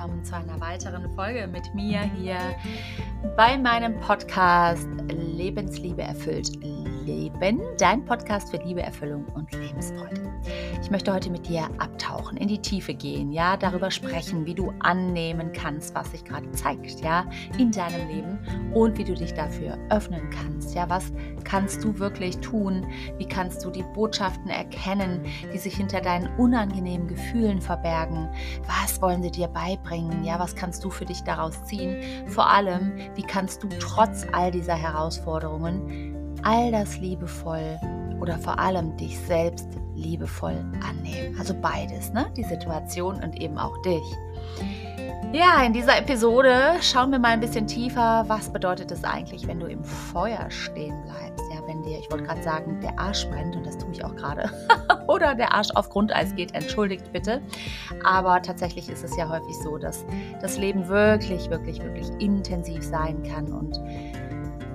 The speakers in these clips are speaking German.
willkommen zu einer weiteren Folge mit mir hier bei meinem Podcast Lebensliebe erfüllt Leben, dein Podcast für Liebe, Erfüllung und Lebensfreude. Ich möchte heute mit dir abtauchen, in die Tiefe gehen, ja, darüber sprechen, wie du annehmen kannst, was sich gerade zeigt, ja, in deinem Leben und wie du dich dafür öffnen kannst, ja, was kannst du wirklich tun, wie kannst du die Botschaften erkennen, die sich hinter deinen unangenehmen Gefühlen verbergen, was wollen sie dir beibringen, ja, was kannst du für dich daraus ziehen, vor allem, wie kannst du trotz all dieser Herausforderungen all das liebevoll oder vor allem dich selbst liebevoll annehmen. Also beides, ne? Die Situation und eben auch dich. Ja, in dieser Episode schauen wir mal ein bisschen tiefer, was bedeutet es eigentlich, wenn du im Feuer stehen bleibst. Ja, wenn dir, ich wollte gerade sagen, der Arsch brennt und das tue ich auch gerade. Oder der Arsch auf Grundeis geht, entschuldigt bitte. Aber tatsächlich ist es ja häufig so, dass das Leben wirklich, wirklich, wirklich intensiv sein kann und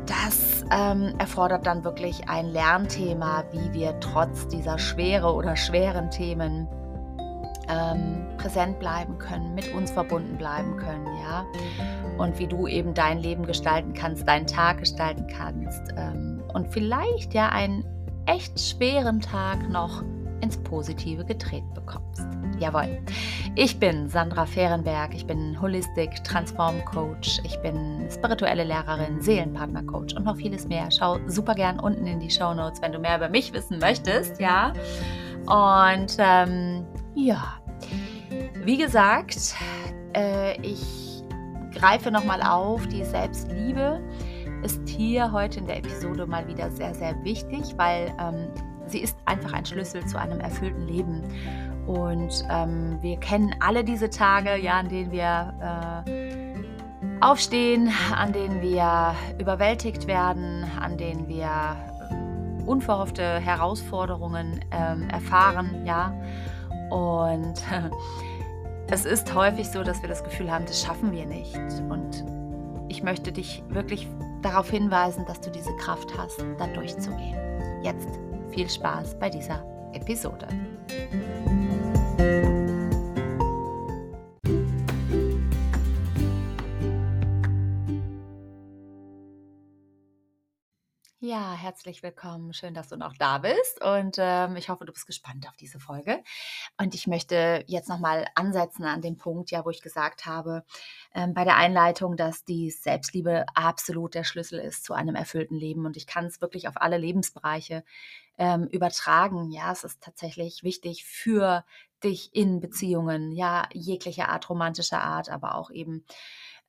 das ähm, erfordert dann wirklich ein Lernthema, wie wir trotz dieser schwere oder schweren Themen ähm, präsent bleiben können, mit uns verbunden bleiben können, ja. Und wie du eben dein Leben gestalten kannst, deinen Tag gestalten kannst ähm, und vielleicht ja einen echt schweren Tag noch ins Positive gedreht bekommst. Jawohl. Ich bin Sandra Fehrenberg, ich bin Holistic Transform Coach, ich bin spirituelle Lehrerin, Seelenpartner Coach und noch vieles mehr. Schau super gern unten in die Show Notes, wenn du mehr über mich wissen möchtest, ja. Und ähm, ja, wie gesagt, äh, ich greife nochmal auf, die Selbstliebe ist hier heute in der Episode mal wieder sehr, sehr wichtig, weil ähm, sie ist einfach ein Schlüssel zu einem erfüllten Leben. Und ähm, wir kennen alle diese Tage, ja, an denen wir äh, aufstehen, an denen wir überwältigt werden, an denen wir unverhoffte Herausforderungen ähm, erfahren, ja. Und es ist häufig so, dass wir das Gefühl haben, das schaffen wir nicht. Und ich möchte dich wirklich darauf hinweisen, dass du diese Kraft hast, da durchzugehen. Jetzt viel Spaß bei dieser Episode. Ja, herzlich willkommen. Schön, dass du noch da bist. Und ähm, ich hoffe, du bist gespannt auf diese Folge. Und ich möchte jetzt nochmal ansetzen an dem Punkt, ja, wo ich gesagt habe, ähm, bei der Einleitung, dass die Selbstliebe absolut der Schlüssel ist zu einem erfüllten Leben. Und ich kann es wirklich auf alle Lebensbereiche ähm, übertragen. Ja, es ist tatsächlich wichtig für dich in Beziehungen, ja, jeglicher Art, romantischer Art, aber auch eben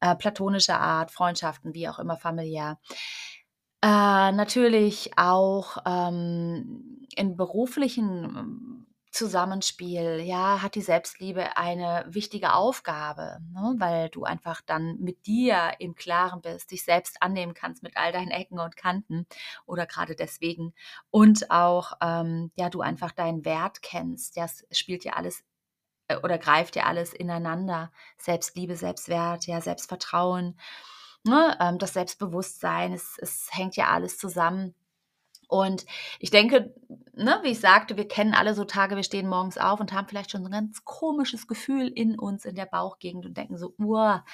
äh, platonischer Art, Freundschaften, wie auch immer familiär. Äh, natürlich auch, ähm, in beruflichen Zusammenspiel, ja, hat die Selbstliebe eine wichtige Aufgabe, ne, weil du einfach dann mit dir im Klaren bist, dich selbst annehmen kannst mit all deinen Ecken und Kanten oder gerade deswegen und auch, ähm, ja, du einfach deinen Wert kennst. Ja, es spielt ja alles äh, oder greift ja alles ineinander. Selbstliebe, Selbstwert, ja, Selbstvertrauen ne, ähm, das Selbstbewusstsein, es, es hängt ja alles zusammen. Und ich denke, ne, wie ich sagte, wir kennen alle so Tage, wir stehen morgens auf und haben vielleicht schon so ein ganz komisches Gefühl in uns, in der Bauchgegend und denken so, uah,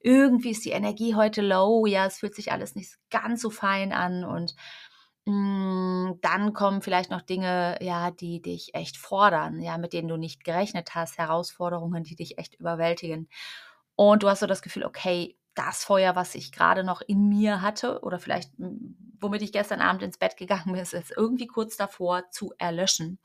irgendwie ist die Energie heute low, ja, es fühlt sich alles nicht ganz so fein an und mh, mm, dann kommen vielleicht noch Dinge, ja, die dich echt fordern, ja, mit denen du nicht gerechnet hast, Herausforderungen, die dich echt überwältigen. Und du hast so das Gefühl, okay, das Feuer, was ich gerade noch in mir hatte oder vielleicht womit ich gestern Abend ins Bett gegangen bin, ist irgendwie kurz davor zu erlöschen.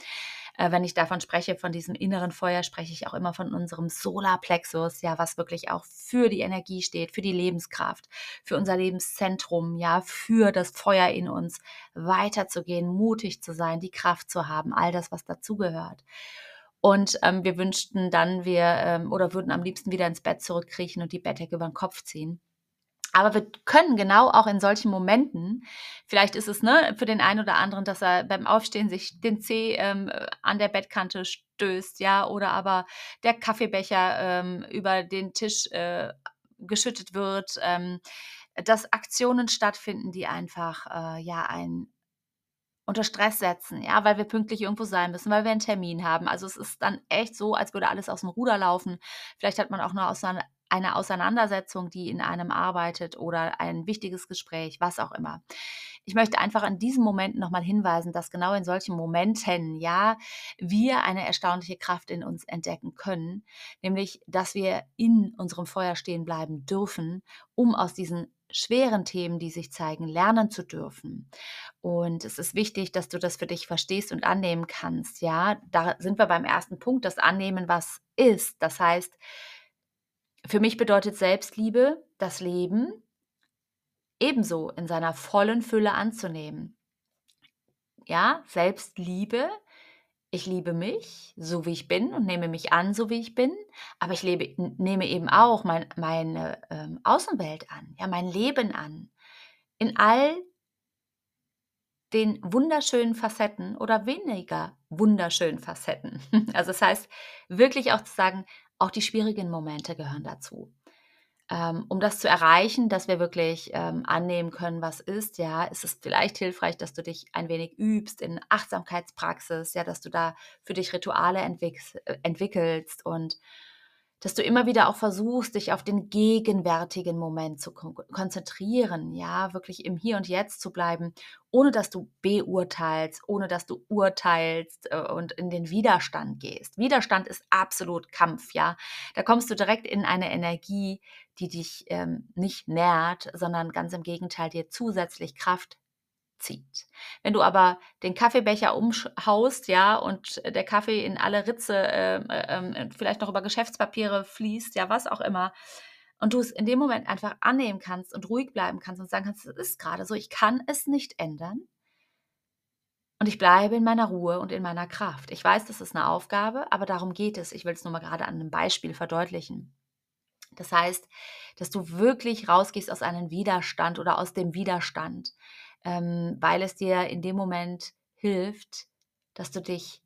Äh, wenn ich davon spreche, von diesem inneren Feuer, spreche ich auch immer von unserem Solarplexus, ja, was wirklich auch für die Energie steht, für die Lebenskraft, für unser Lebenszentrum, ja, für das Feuer in uns, weiterzugehen, mutig zu sein, die Kraft zu haben, all das, was dazugehört. Und ähm, wir wünschten dann, wir ähm, oder würden am liebsten wieder ins Bett zurückkriechen und die Bettdecke über den Kopf ziehen. Aber wir können genau auch in solchen Momenten, vielleicht ist es ne, für den einen oder anderen, dass er beim Aufstehen sich den Zeh ähm, an der Bettkante stößt, ja, oder aber der Kaffeebecher ähm, über den Tisch äh, geschüttet wird, ähm, dass Aktionen stattfinden, die einfach äh, ja ein unter Stress setzen, ja, weil wir pünktlich irgendwo sein müssen, weil wir einen Termin haben. Also es ist dann echt so, als würde alles aus dem Ruder laufen. Vielleicht hat man auch noch eine Auseinandersetzung, die in einem arbeitet oder ein wichtiges Gespräch, was auch immer. Ich möchte einfach in diesem Moment nochmal hinweisen, dass genau in solchen Momenten, ja, wir eine erstaunliche Kraft in uns entdecken können, nämlich, dass wir in unserem Feuer stehen bleiben dürfen, um aus diesen schweren Themen, die sich zeigen, lernen zu dürfen. Und es ist wichtig, dass du das für dich verstehst und annehmen kannst. Ja, da sind wir beim ersten Punkt, das Annehmen, was ist. Das heißt, für mich bedeutet Selbstliebe das Leben ebenso in seiner vollen Fülle anzunehmen. Ja, Selbstliebe. Ich liebe mich, so wie ich bin und nehme mich an, so wie ich bin. Aber ich lebe, nehme eben auch mein, meine ähm, Außenwelt an, ja, mein Leben an. In all den wunderschönen Facetten oder weniger wunderschönen Facetten. Also das heißt, wirklich auch zu sagen, auch die schwierigen Momente gehören dazu. Ähm, um das zu erreichen, dass wir wirklich ähm, annehmen können, was ist, ja, ist es vielleicht hilfreich, dass du dich ein wenig übst in Achtsamkeitspraxis, ja, dass du da für dich Rituale entwick äh, entwickelst und dass du immer wieder auch versuchst, dich auf den gegenwärtigen Moment zu kon konzentrieren, ja, wirklich im Hier und Jetzt zu bleiben, ohne dass du beurteilst, ohne dass du urteilst äh, und in den Widerstand gehst. Widerstand ist absolut Kampf, ja. Da kommst du direkt in eine Energie, die dich ähm, nicht nährt, sondern ganz im Gegenteil dir zusätzlich Kraft zieht. Wenn du aber den Kaffeebecher umhaust, ja, und der Kaffee in alle Ritze, äh, äh, vielleicht noch über Geschäftspapiere fließt, ja, was auch immer, und du es in dem Moment einfach annehmen kannst und ruhig bleiben kannst und sagen kannst, es ist gerade so, ich kann es nicht ändern. Und ich bleibe in meiner Ruhe und in meiner Kraft. Ich weiß, das ist eine Aufgabe, aber darum geht es. Ich will es nur mal gerade an einem Beispiel verdeutlichen. Das heißt, dass du wirklich rausgehst aus einem Widerstand oder aus dem Widerstand ähm, weil es dir in dem Moment hilft, dass du dich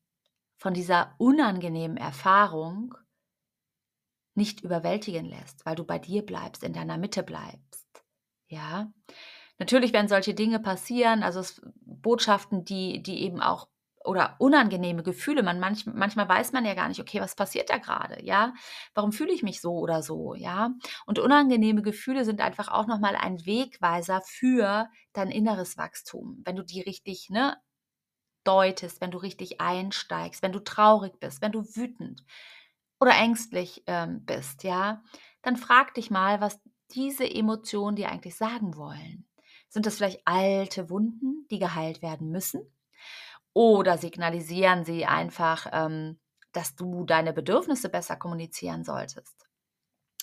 von dieser unangenehmen Erfahrung nicht überwältigen lässt, weil du bei dir bleibst, in deiner Mitte bleibst. Ja, natürlich werden solche Dinge passieren, also Botschaften, die, die eben auch oder unangenehme Gefühle. Man manch, manchmal weiß man ja gar nicht, okay, was passiert da gerade, ja? Warum fühle ich mich so oder so, ja? Und unangenehme Gefühle sind einfach auch nochmal ein Wegweiser für dein inneres Wachstum, wenn du die richtig, ne, deutest, wenn du richtig einsteigst, wenn du traurig bist, wenn du wütend oder ängstlich ähm, bist, ja? Dann frag dich mal, was diese Emotionen dir eigentlich sagen wollen. Sind das vielleicht alte Wunden, die geheilt werden müssen? Oder signalisieren sie einfach, ähm, dass du deine Bedürfnisse besser kommunizieren solltest?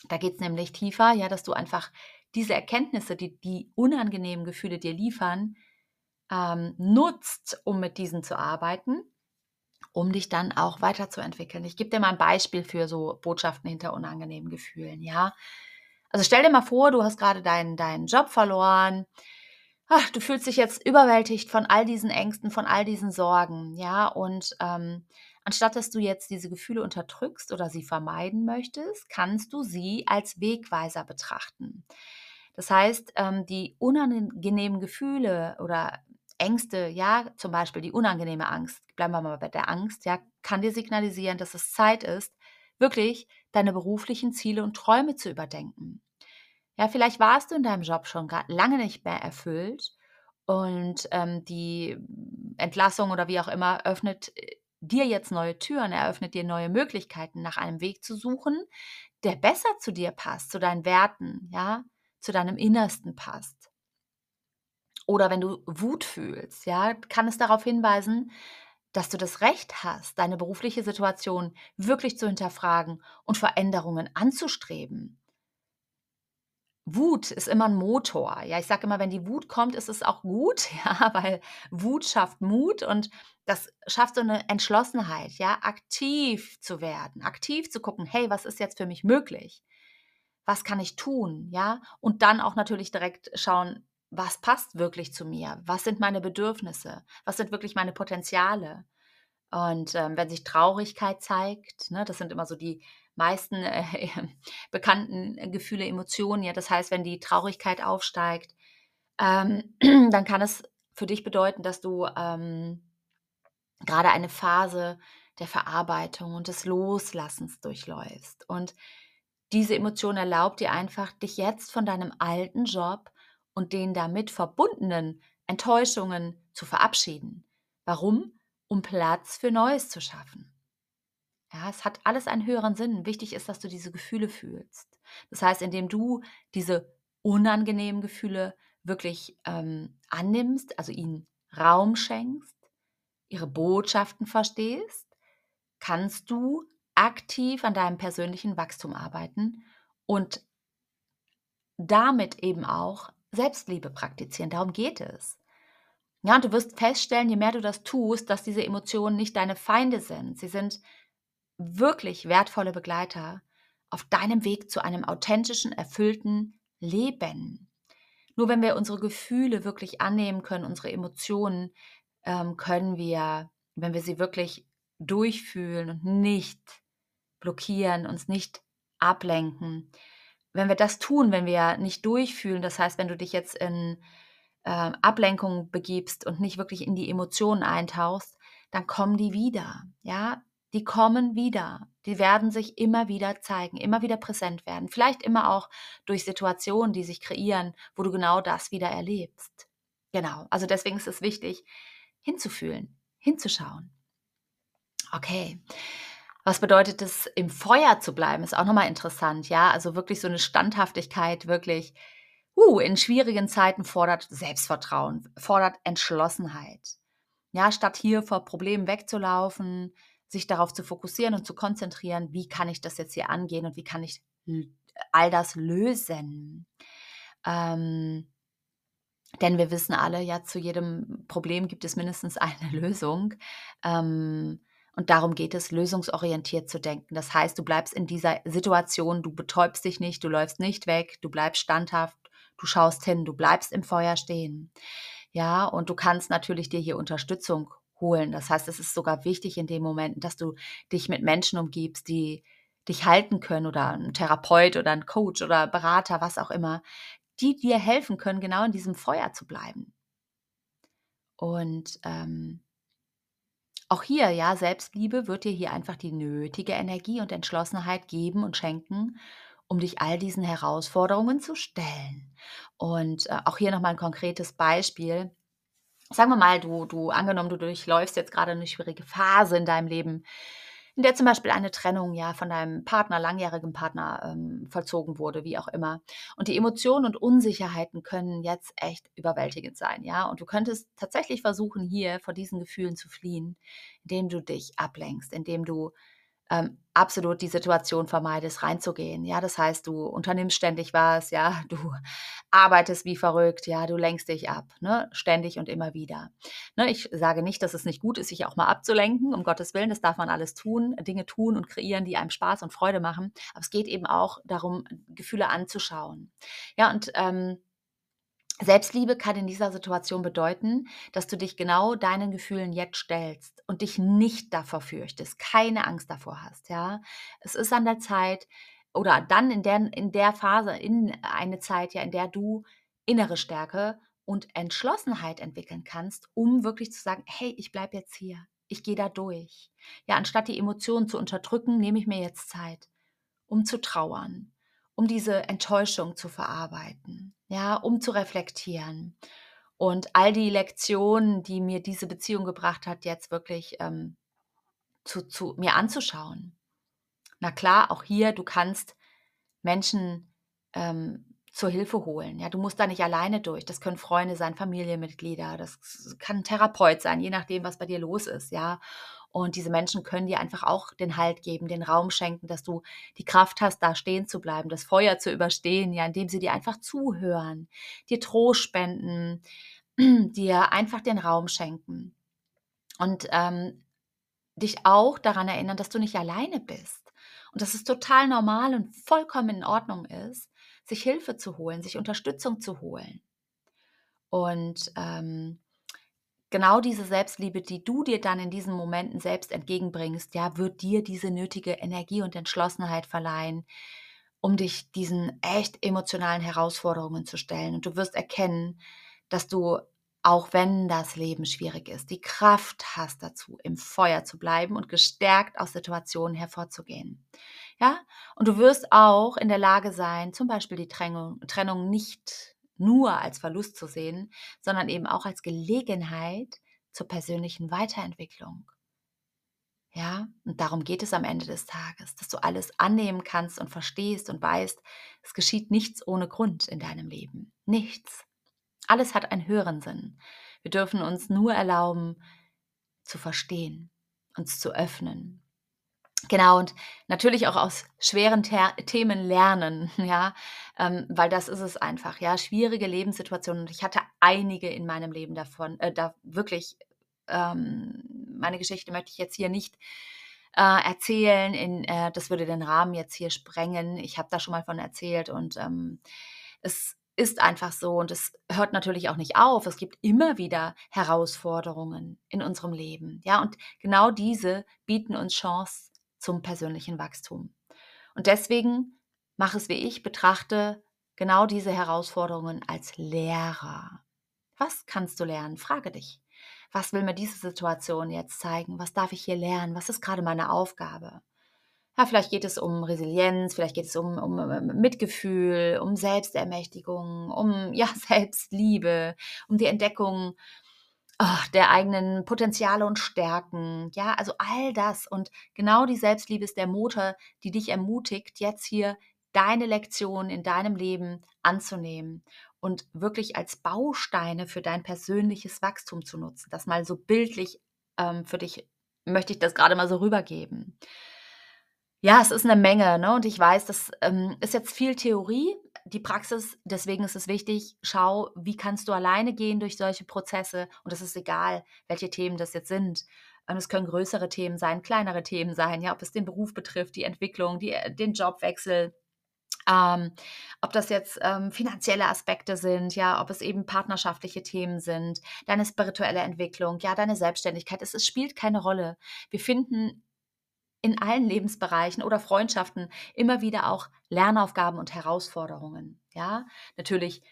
Da geht es nämlich tiefer, ja, dass du einfach diese Erkenntnisse, die die unangenehmen Gefühle dir liefern, ähm, nutzt, um mit diesen zu arbeiten, um dich dann auch weiterzuentwickeln. Ich gebe dir mal ein Beispiel für so Botschaften hinter unangenehmen Gefühlen, ja. Also stell dir mal vor, du hast gerade deinen, deinen Job verloren, ach, du fühlst dich jetzt überwältigt von all diesen Ängsten, von all diesen Sorgen, ja, und ähm, anstatt dass du jetzt diese Gefühle unterdrückst oder sie vermeiden möchtest, kannst du sie als Wegweiser betrachten. Das heißt, ähm, die unangenehmen Gefühle oder Ängste, ja, zum Beispiel die unangenehme Angst, bleiben wir mal bei der Angst, ja, kann dir signalisieren, dass es Zeit ist, wirklich deine beruflichen Ziele und Träume zu überdenken. Ja, vielleicht warst du in deinem Job schon lange nicht mehr erfüllt und ähm, die Entlassung oder wie auch immer öffnet äh, dir jetzt neue Türen, eröffnet dir neue Möglichkeiten, nach einem Weg zu suchen, der besser zu dir passt, zu deinen Werten, ja, zu deinem Innersten passt. Oder wenn du Wut fühlst, ja, kann es darauf hinweisen, dass du das Recht hast, deine berufliche Situation wirklich zu hinterfragen und Veränderungen anzustreben. Wut ist immer ein Motor. Ja, ich sage immer, wenn die Wut kommt, ist es auch gut, ja, weil Wut schafft Mut und das schafft so eine Entschlossenheit, ja, aktiv zu werden, aktiv zu gucken, hey, was ist jetzt für mich möglich? Was kann ich tun, ja? Und dann auch natürlich direkt schauen, was passt wirklich zu mir? Was sind meine Bedürfnisse? Was sind wirklich meine Potenziale? Und ähm, wenn sich Traurigkeit zeigt, ne, das sind immer so die meisten äh, bekannten Gefühle, Emotionen. Ja, das heißt, wenn die Traurigkeit aufsteigt, ähm, dann kann es für dich bedeuten, dass du ähm, gerade eine Phase der Verarbeitung und des Loslassens durchläufst. Und diese Emotion erlaubt dir einfach, dich jetzt von deinem alten Job und den damit verbundenen Enttäuschungen zu verabschieden. Warum? Um Platz für Neues zu schaffen. Ja, es hat alles einen höheren Sinn. Wichtig ist, dass du diese Gefühle fühlst. Das heißt, indem du diese unangenehmen Gefühle wirklich ähm, annimmst, also ihnen Raum schenkst, ihre Botschaften verstehst, kannst du aktiv an deinem persönlichen Wachstum arbeiten und damit eben auch Selbstliebe praktizieren. Darum geht es. Ja, und du wirst feststellen, je mehr du das tust, dass diese Emotionen nicht deine Feinde sind. Sie sind wirklich wertvolle Begleiter auf deinem Weg zu einem authentischen, erfüllten Leben. Nur wenn wir unsere Gefühle wirklich annehmen können, unsere Emotionen, ähm, können wir, wenn wir sie wirklich durchfühlen und nicht blockieren, uns nicht ablenken, wenn wir das tun, wenn wir nicht durchfühlen, das heißt, wenn du dich jetzt in äh, Ablenkung begibst und nicht wirklich in die Emotionen eintauchst, dann kommen die wieder. Ja, die kommen wieder. Die werden sich immer wieder zeigen, immer wieder präsent werden. Vielleicht immer auch durch Situationen, die sich kreieren, wo du genau das wieder erlebst. Genau. Also deswegen ist es wichtig, hinzufühlen, hinzuschauen. Okay. Was bedeutet es, im Feuer zu bleiben? Ist auch nochmal interessant, ja. Also wirklich so eine Standhaftigkeit, wirklich, uh, in schwierigen Zeiten fordert Selbstvertrauen, fordert Entschlossenheit. Ja, statt hier vor Problemen wegzulaufen, sich darauf zu fokussieren und zu konzentrieren, wie kann ich das jetzt hier angehen und wie kann ich all das lösen. Ähm, denn wir wissen alle, ja, zu jedem Problem gibt es mindestens eine Lösung. Ähm, und darum geht es, lösungsorientiert zu denken. Das heißt, du bleibst in dieser Situation, du betäubst dich nicht, du läufst nicht weg, du bleibst standhaft, du schaust hin, du bleibst im Feuer stehen. Ja, und du kannst natürlich dir hier Unterstützung holen. Das heißt, es ist sogar wichtig in dem Moment, dass du dich mit Menschen umgibst, die dich halten können oder ein Therapeut oder ein Coach oder Berater, was auch immer, die dir helfen können, genau in diesem Feuer zu bleiben. Und ähm, auch hier, ja, Selbstliebe wird dir hier einfach die nötige Energie und Entschlossenheit geben und schenken, um dich all diesen Herausforderungen zu stellen. Und äh, auch hier nochmal ein konkretes Beispiel sagen wir mal, du, du angenommen, du durchläufst jetzt gerade eine schwierige Phase in deinem Leben, in der zum Beispiel eine Trennung ja von deinem Partner, langjährigen Partner ähm, vollzogen wurde, wie auch immer. Und die Emotionen und Unsicherheiten können jetzt echt überwältigend sein, ja. Und du könntest tatsächlich versuchen, hier vor diesen Gefühlen zu fliehen, indem du dich ablenkst, indem du ähm, absolut die Situation vermeidest, reinzugehen. Ja, das heißt, du unternimmst ständig was, ja, du arbeitest wie verrückt, ja, du lenkst dich ab, ne, ständig und immer wieder. Ne, ich sage nicht, dass es nicht gut ist, sich auch mal abzulenken, um Gottes Willen, das darf man alles tun, Dinge tun und kreieren, die einem Spaß und Freude machen. Aber es geht eben auch darum, Gefühle anzuschauen. Ja, und ähm, Selbstliebe kann in dieser Situation bedeuten, dass du dich genau deinen Gefühlen jetzt stellst und dich nicht davor fürchtest, keine Angst davor hast, ja. Es ist an der Zeit oder dann in der, in der Phase, in eine Zeit, ja, in der du innere Stärke und Entschlossenheit entwickeln kannst, um wirklich zu sagen, hey, ich bleibe jetzt hier, ich gehe da durch. Ja, anstatt die Emotionen zu unterdrücken, nehme ich mir jetzt Zeit, um zu trauern, um diese Enttäuschung zu verarbeiten, ja, um zu reflektieren. Und all die Lektionen, die mir diese Beziehung gebracht hat, jetzt wirklich ähm, zu, zu mir anzuschauen. Na klar, auch hier, du kannst Menschen ähm, zur Hilfe holen. Ja, du musst da nicht alleine durch. Das können Freunde sein, Familienmitglieder, das kann ein Therapeut sein, je nachdem, was bei dir los ist. Ja, und diese Menschen können dir einfach auch den Halt geben, den Raum schenken, dass du die Kraft hast, da stehen zu bleiben, das Feuer zu überstehen, ja, indem sie dir einfach zuhören, dir Trost spenden, dir einfach den Raum schenken. Und ähm, dich auch daran erinnern, dass du nicht alleine bist. Und dass es total normal und vollkommen in Ordnung ist, sich Hilfe zu holen, sich Unterstützung zu holen. Und ähm, genau diese Selbstliebe, die du dir dann in diesen Momenten selbst entgegenbringst, ja, wird dir diese nötige Energie und Entschlossenheit verleihen, um dich diesen echt emotionalen Herausforderungen zu stellen. Und du wirst erkennen, dass du auch wenn das Leben schwierig ist, die Kraft hast dazu, im Feuer zu bleiben und gestärkt aus Situationen hervorzugehen. Ja, und du wirst auch in der Lage sein, zum Beispiel die Trennung, Trennung nicht nur als Verlust zu sehen, sondern eben auch als Gelegenheit zur persönlichen Weiterentwicklung. Ja, und darum geht es am Ende des Tages, dass du alles annehmen kannst und verstehst und weißt, es geschieht nichts ohne Grund in deinem Leben. Nichts. Alles hat einen höheren Sinn. Wir dürfen uns nur erlauben, zu verstehen, uns zu öffnen. Genau, und natürlich auch aus schweren Ter Themen lernen, ja, ähm, weil das ist es einfach, ja, schwierige Lebenssituationen. Und ich hatte einige in meinem Leben davon, äh, da wirklich, ähm, meine Geschichte möchte ich jetzt hier nicht äh, erzählen, in, äh, das würde den Rahmen jetzt hier sprengen. Ich habe da schon mal von erzählt und ähm, es ist einfach so und es hört natürlich auch nicht auf. Es gibt immer wieder Herausforderungen in unserem Leben. Ja, und genau diese bieten uns Chance zum persönlichen Wachstum. Und deswegen mach es wie ich, betrachte genau diese Herausforderungen als Lehrer. Was kannst du lernen? Frage dich. Was will mir diese Situation jetzt zeigen? Was darf ich hier lernen? Was ist gerade meine Aufgabe? Ja, vielleicht geht es um Resilienz, vielleicht geht es um, um, um Mitgefühl, um Selbstermächtigung, um ja, Selbstliebe, um die Entdeckung oh, der eigenen Potenziale und Stärken. Ja, also all das. Und genau die Selbstliebe ist der Motor, die dich ermutigt, jetzt hier deine Lektion in deinem Leben anzunehmen und wirklich als Bausteine für dein persönliches Wachstum zu nutzen. Das mal so bildlich ähm, für dich möchte ich das gerade mal so rübergeben. Ja, es ist eine Menge, ne? Und ich weiß, das ähm, ist jetzt viel Theorie, die Praxis, deswegen ist es wichtig, schau, wie kannst du alleine gehen durch solche Prozesse und es ist egal, welche Themen das jetzt sind. Und es können größere Themen sein, kleinere Themen sein, ja, ob es den Beruf betrifft, die Entwicklung, die, äh, den Jobwechsel, ähm, ob das jetzt ähm, finanzielle Aspekte sind, ja, ob es eben partnerschaftliche Themen sind, deine spirituelle Entwicklung, ja, deine Selbstständigkeit. Es, es spielt keine Rolle. Wir finden in allen Lebensbereichen oder Freundschaften immer wieder auch Lernaufgaben und Herausforderungen. Ja, natürlich,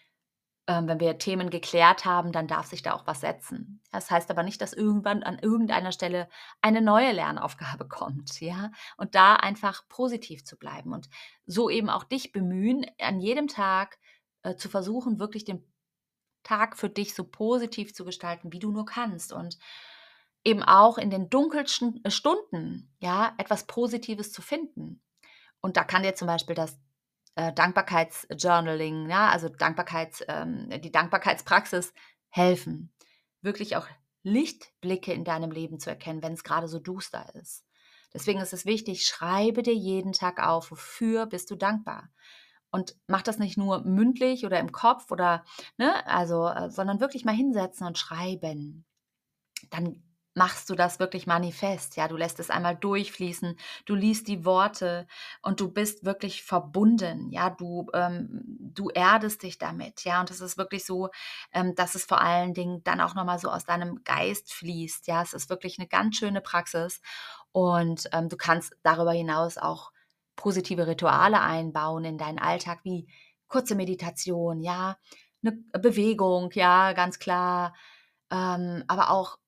ähm, wenn wir Themen geklärt haben, dann darf sich da auch was setzen. Das heißt aber nicht, dass irgendwann an irgendeiner Stelle eine neue Lernaufgabe kommt. Ja, und da einfach positiv zu bleiben und so eben auch dich bemühen, an jedem Tag äh, zu versuchen, wirklich den Tag für dich so positiv zu gestalten, wie du nur kannst. Und eben auch in den dunkelsten äh, Stunden, ja, etwas Positives zu finden. Und da kann dir zum Beispiel das äh, Dankbarkeitsjournaling, ja, also Dankbarkeits, ähm, die Dankbarkeitspraxis helfen, wirklich auch Lichtblicke in deinem Leben zu erkennen, wenn es gerade so duster ist. Deswegen ist es wichtig, schreibe dir jeden Tag auf, wofür bist du dankbar. Und mach das nicht nur mündlich oder im Kopf oder, ne, also, äh, sondern wirklich mal hinsetzen und schreiben. Dann machst du das wirklich manifest. Ja, du lässt es einmal durchfließen, du liest die Worte und du bist wirklich verbunden. Ja, du, ähm, du erdest dich damit. Ja, und es ist wirklich so, ähm, dass es vor allen Dingen dann auch nochmal so aus deinem Geist fließt. Ja, es ist wirklich eine ganz schöne Praxis und ähm, du kannst darüber hinaus auch positive Rituale einbauen in deinen Alltag, wie kurze Meditation, ja, eine Bewegung, ja, ganz klar, ähm, aber auch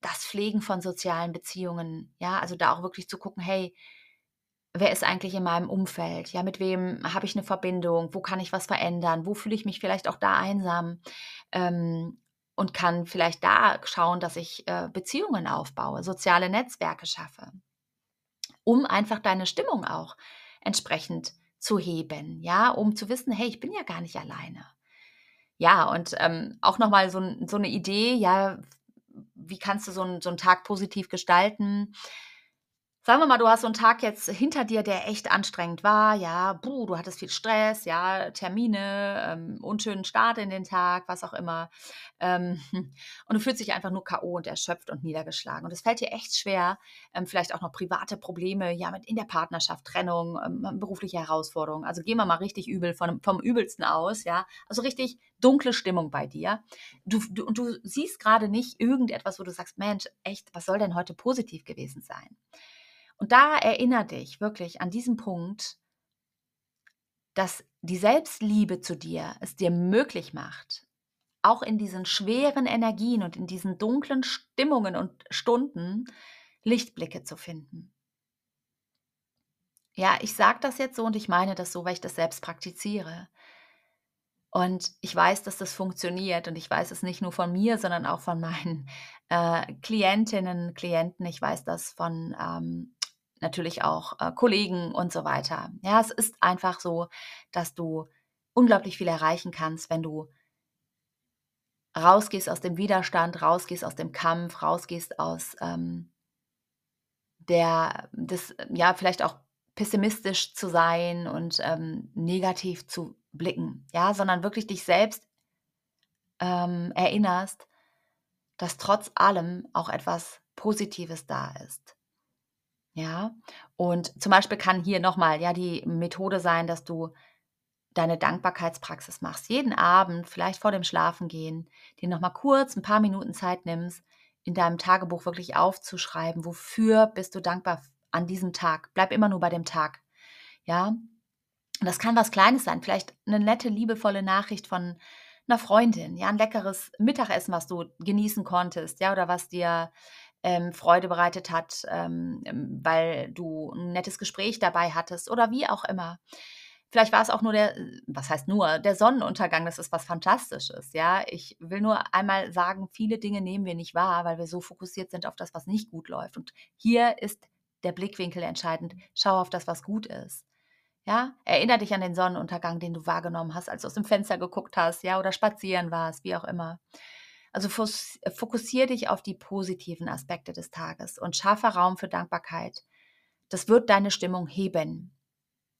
das Pflegen von sozialen Beziehungen, ja, also da auch wirklich zu gucken, hey, wer ist eigentlich in meinem Umfeld? Ja, mit wem habe ich eine Verbindung? Wo kann ich was verändern? Wo fühle ich mich vielleicht auch da einsam? Ähm, und kann vielleicht da schauen, dass ich äh, Beziehungen aufbaue, soziale Netzwerke schaffe, um einfach deine Stimmung auch entsprechend zu heben, ja, um zu wissen, hey, ich bin ja gar nicht alleine. Ja, und ähm, auch nochmal so, so eine Idee, ja, wie kannst du so einen, so einen Tag positiv gestalten? Sagen wir mal, du hast so einen Tag jetzt hinter dir, der echt anstrengend war. Ja, buh, du hattest viel Stress, ja, Termine, ähm, unschönen Start in den Tag, was auch immer. Ähm, und du fühlst dich einfach nur K.O. und erschöpft und niedergeschlagen. Und es fällt dir echt schwer, ähm, vielleicht auch noch private Probleme, ja, mit in der Partnerschaft, Trennung, ähm, berufliche Herausforderungen. Also gehen wir mal richtig übel von, vom Übelsten aus, ja. Also richtig dunkle Stimmung bei dir. Du, du, und du siehst gerade nicht irgendetwas, wo du sagst, Mensch, echt, was soll denn heute positiv gewesen sein? Und da erinnere dich wirklich an diesen Punkt, dass die Selbstliebe zu dir es dir möglich macht, auch in diesen schweren Energien und in diesen dunklen Stimmungen und Stunden Lichtblicke zu finden. Ja, ich sage das jetzt so und ich meine das so, weil ich das selbst praktiziere. Und ich weiß, dass das funktioniert und ich weiß es nicht nur von mir, sondern auch von meinen äh, Klientinnen, Klienten. Ich weiß das von ähm, natürlich auch äh, Kollegen und so weiter. Ja, es ist einfach so, dass du unglaublich viel erreichen kannst, wenn du rausgehst aus dem Widerstand, rausgehst aus dem Kampf, rausgehst aus ähm, der, das, ja, vielleicht auch pessimistisch zu sein und ähm, negativ zu blicken, ja, sondern wirklich dich selbst ähm, erinnerst, dass trotz allem auch etwas Positives da ist. Ja, und zum Beispiel kann hier nochmal ja die Methode sein, dass du deine Dankbarkeitspraxis machst. Jeden Abend, vielleicht vor dem Schlafengehen, dir nochmal kurz ein paar Minuten Zeit nimmst, in deinem Tagebuch wirklich aufzuschreiben, wofür bist du dankbar an diesem Tag. Bleib immer nur bei dem Tag. Ja, und das kann was Kleines sein, vielleicht eine nette, liebevolle Nachricht von einer Freundin, ja, ein leckeres Mittagessen, was du genießen konntest, ja, oder was dir ähm, Freude bereitet hat, ähm, ähm, weil du ein nettes Gespräch dabei hattest oder wie auch immer. Vielleicht war es auch nur der, was heißt nur, der Sonnenuntergang, das ist was Fantastisches, ja. Ich will nur einmal sagen, viele Dinge nehmen wir nicht wahr, weil wir so fokussiert sind auf das, was nicht gut läuft. Und hier ist der Blickwinkel entscheidend. Schau auf das, was gut ist. Ja, erinnere dich an den Sonnenuntergang, den du wahrgenommen hast, als du aus dem Fenster geguckt hast, ja, oder spazieren warst, wie auch immer. Also fokussiere dich auf die positiven Aspekte des Tages und schaffe Raum für Dankbarkeit. Das wird deine Stimmung heben.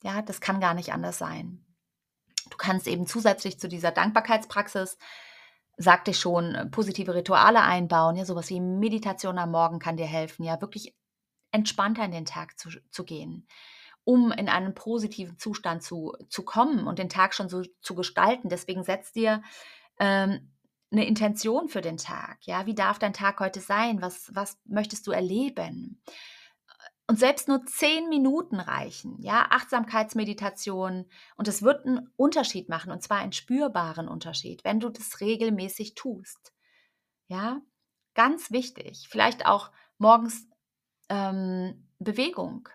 Ja, das kann gar nicht anders sein. Du kannst eben zusätzlich zu dieser Dankbarkeitspraxis, sagte ich schon, positive Rituale einbauen. Ja, sowas wie Meditation am Morgen kann dir helfen, ja, wirklich entspannter in den Tag zu, zu gehen, um in einen positiven Zustand zu, zu kommen und den Tag schon so zu gestalten. Deswegen setzt dir ähm, eine Intention für den Tag. Ja, wie darf dein Tag heute sein? Was, was möchtest du erleben? Und selbst nur zehn Minuten reichen, ja, Achtsamkeitsmeditation. Und es wird einen Unterschied machen, und zwar einen spürbaren Unterschied, wenn du das regelmäßig tust. Ja, ganz wichtig. Vielleicht auch morgens ähm, Bewegung.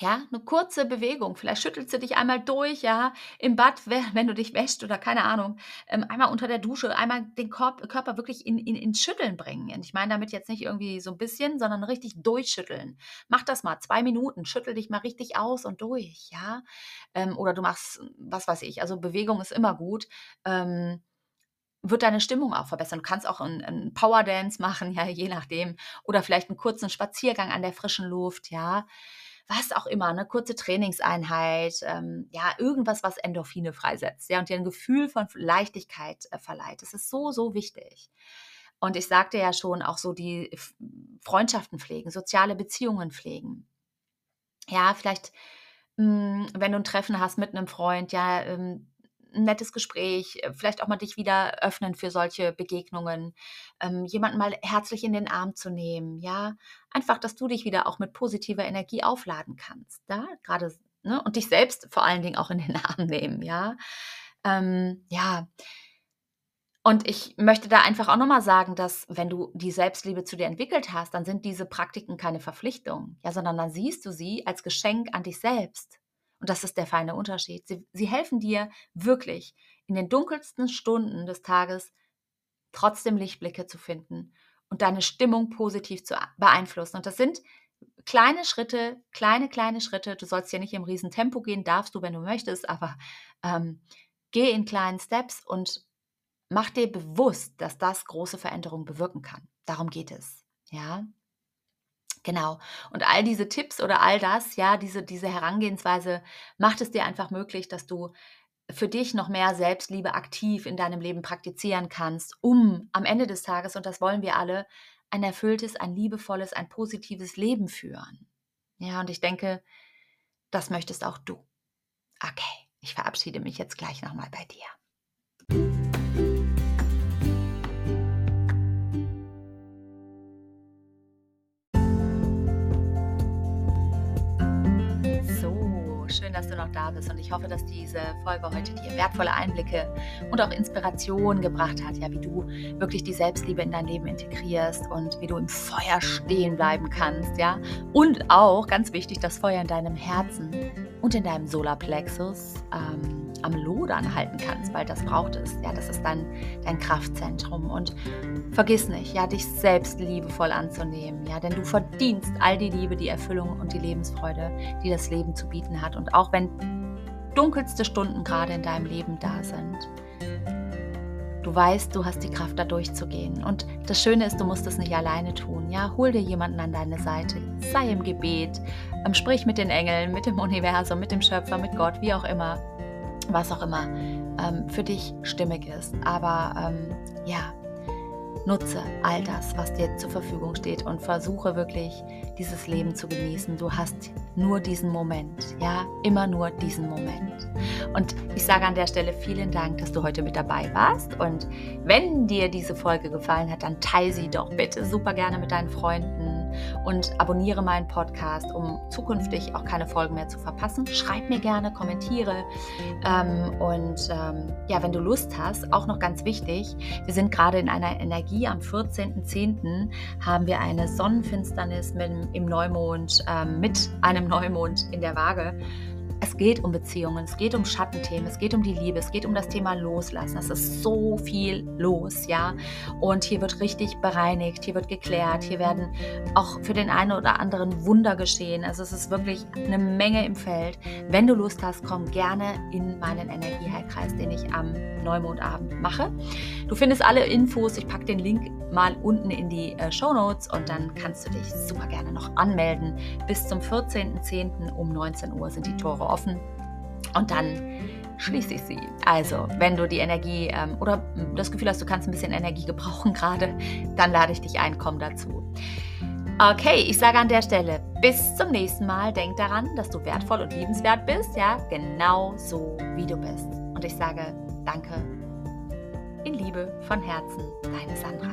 Ja, eine kurze Bewegung. Vielleicht schüttelst du dich einmal durch, ja, im Bad, wenn du dich wäschst oder keine Ahnung, ähm, einmal unter der Dusche, einmal den Körper wirklich in, in, ins Schütteln bringen. Und ich meine damit jetzt nicht irgendwie so ein bisschen, sondern richtig durchschütteln. Mach das mal, zwei Minuten, schüttel dich mal richtig aus und durch, ja. Ähm, oder du machst, was weiß ich, also Bewegung ist immer gut. Ähm, wird deine Stimmung auch verbessern. Du kannst auch einen, einen Power Dance machen, ja, je nachdem. Oder vielleicht einen kurzen Spaziergang an der frischen Luft, ja was auch immer, eine kurze Trainingseinheit, ähm, ja, irgendwas, was Endorphine freisetzt, ja, und dir ein Gefühl von Leichtigkeit äh, verleiht. Das ist so, so wichtig. Und ich sagte ja schon, auch so die Freundschaften pflegen, soziale Beziehungen pflegen. Ja, vielleicht, mh, hm, wenn du ein Treffen hast mit einem Freund, ja, ähm, ein nettes Gespräch, äh, vielleicht auch mal dich wieder öffnen für solche Begegnungen, ähm, jemanden mal herzlich in den Arm zu nehmen, ja, einfach, dass du dich wieder auch mit positiver Energie aufladen kannst, da gerade ne? und dich selbst vor allen Dingen auch in den Arm nehmen, ja, ähm, ja. Und ich möchte da einfach auch nochmal sagen, dass wenn du die Selbstliebe zu dir entwickelt hast, dann sind diese Praktiken keine Verpflichtung, ja, sondern dann siehst du sie als Geschenk an dich selbst. Und das ist der feine Unterschied. Sie, sie helfen dir wirklich in den dunkelsten Stunden des Tages trotzdem Lichtblicke zu finden und deine Stimmung positiv zu beeinflussen. Und das sind kleine Schritte, kleine, kleine Schritte. Du sollst ja nicht im Riesentempo gehen, darfst du, wenn du möchtest, aber ähm, geh in kleinen Steps und mach dir bewusst, dass das große Veränderungen bewirken kann. Darum geht es. Ja. Genau. Und all diese Tipps oder all das, ja, diese, diese Herangehensweise macht es dir einfach möglich, dass du für dich noch mehr Selbstliebe aktiv in deinem Leben praktizieren kannst, um am Ende des Tages, und das wollen wir alle, ein erfülltes, ein liebevolles, ein positives Leben führen. Ja, und ich denke, das möchtest auch du. Okay, ich verabschiede mich jetzt gleich nochmal bei dir. Du noch da bist. Und ich hoffe, dass diese Folge heute dir wertvolle Einblicke und auch Inspiration gebracht hat, ja, wie du wirklich die Selbstliebe in dein Leben integrierst und wie du im Feuer stehen bleiben kannst, ja, und auch ganz wichtig, das Feuer in deinem Herzen und in deinem Solarplexus ähm, am Lodern halten kannst, weil das braucht es. Ja, das ist dein, dein Kraftzentrum. Und vergiss nicht, ja, dich selbst liebevoll anzunehmen. Ja, denn du verdienst all die Liebe, die Erfüllung und die Lebensfreude, die das Leben zu bieten hat. Und auch wenn dunkelste Stunden gerade in deinem Leben da sind, Du weißt, du hast die Kraft, da durchzugehen. Und das Schöne ist, du musst es nicht alleine tun. Ja, hol dir jemanden an deine Seite. Sei im Gebet. Ähm, sprich mit den Engeln, mit dem Universum, mit dem Schöpfer, mit Gott, wie auch immer was auch immer ähm, für dich stimmig ist. Aber ähm, ja, nutze all das, was dir zur Verfügung steht und versuche wirklich dieses Leben zu genießen. Du hast nur diesen Moment, ja, immer nur diesen Moment. Und ich sage an der Stelle vielen Dank, dass du heute mit dabei warst. Und wenn dir diese Folge gefallen hat, dann teile sie doch bitte super gerne mit deinen Freunden und abonniere meinen Podcast, um zukünftig auch keine Folgen mehr zu verpassen. Schreib mir gerne, kommentiere ähm, und ähm, ja, wenn du Lust hast, auch noch ganz wichtig, wir sind gerade in einer Energie. Am 14.10. haben wir eine Sonnenfinsternis mit, im Neumond, ähm, mit einem Neumond in der Waage. Es geht um Beziehungen, es geht um Schattenthemen, es geht um die Liebe, es geht um das Thema Loslassen. Es ist so viel los, ja. Und hier wird richtig bereinigt, hier wird geklärt, hier werden auch für den einen oder anderen Wunder geschehen. Also es ist wirklich eine Menge im Feld. Wenn du Lust hast, komm gerne in meinen Energieheilkreis, den ich am Neumondabend mache. Du findest alle Infos, ich packe den Link mal unten in die äh, Show Notes und dann kannst du dich super gerne noch anmelden. Bis zum 14.10. um 19 Uhr sind die Tore offen und dann schließe ich sie. Also, wenn du die Energie ähm, oder das Gefühl hast, du kannst ein bisschen Energie gebrauchen gerade, dann lade ich dich ein, komm dazu. Okay, ich sage an der Stelle, bis zum nächsten Mal. Denk daran, dass du wertvoll und liebenswert bist, ja, genau so wie du bist. Und ich sage danke in Liebe von Herzen, deine Sandra.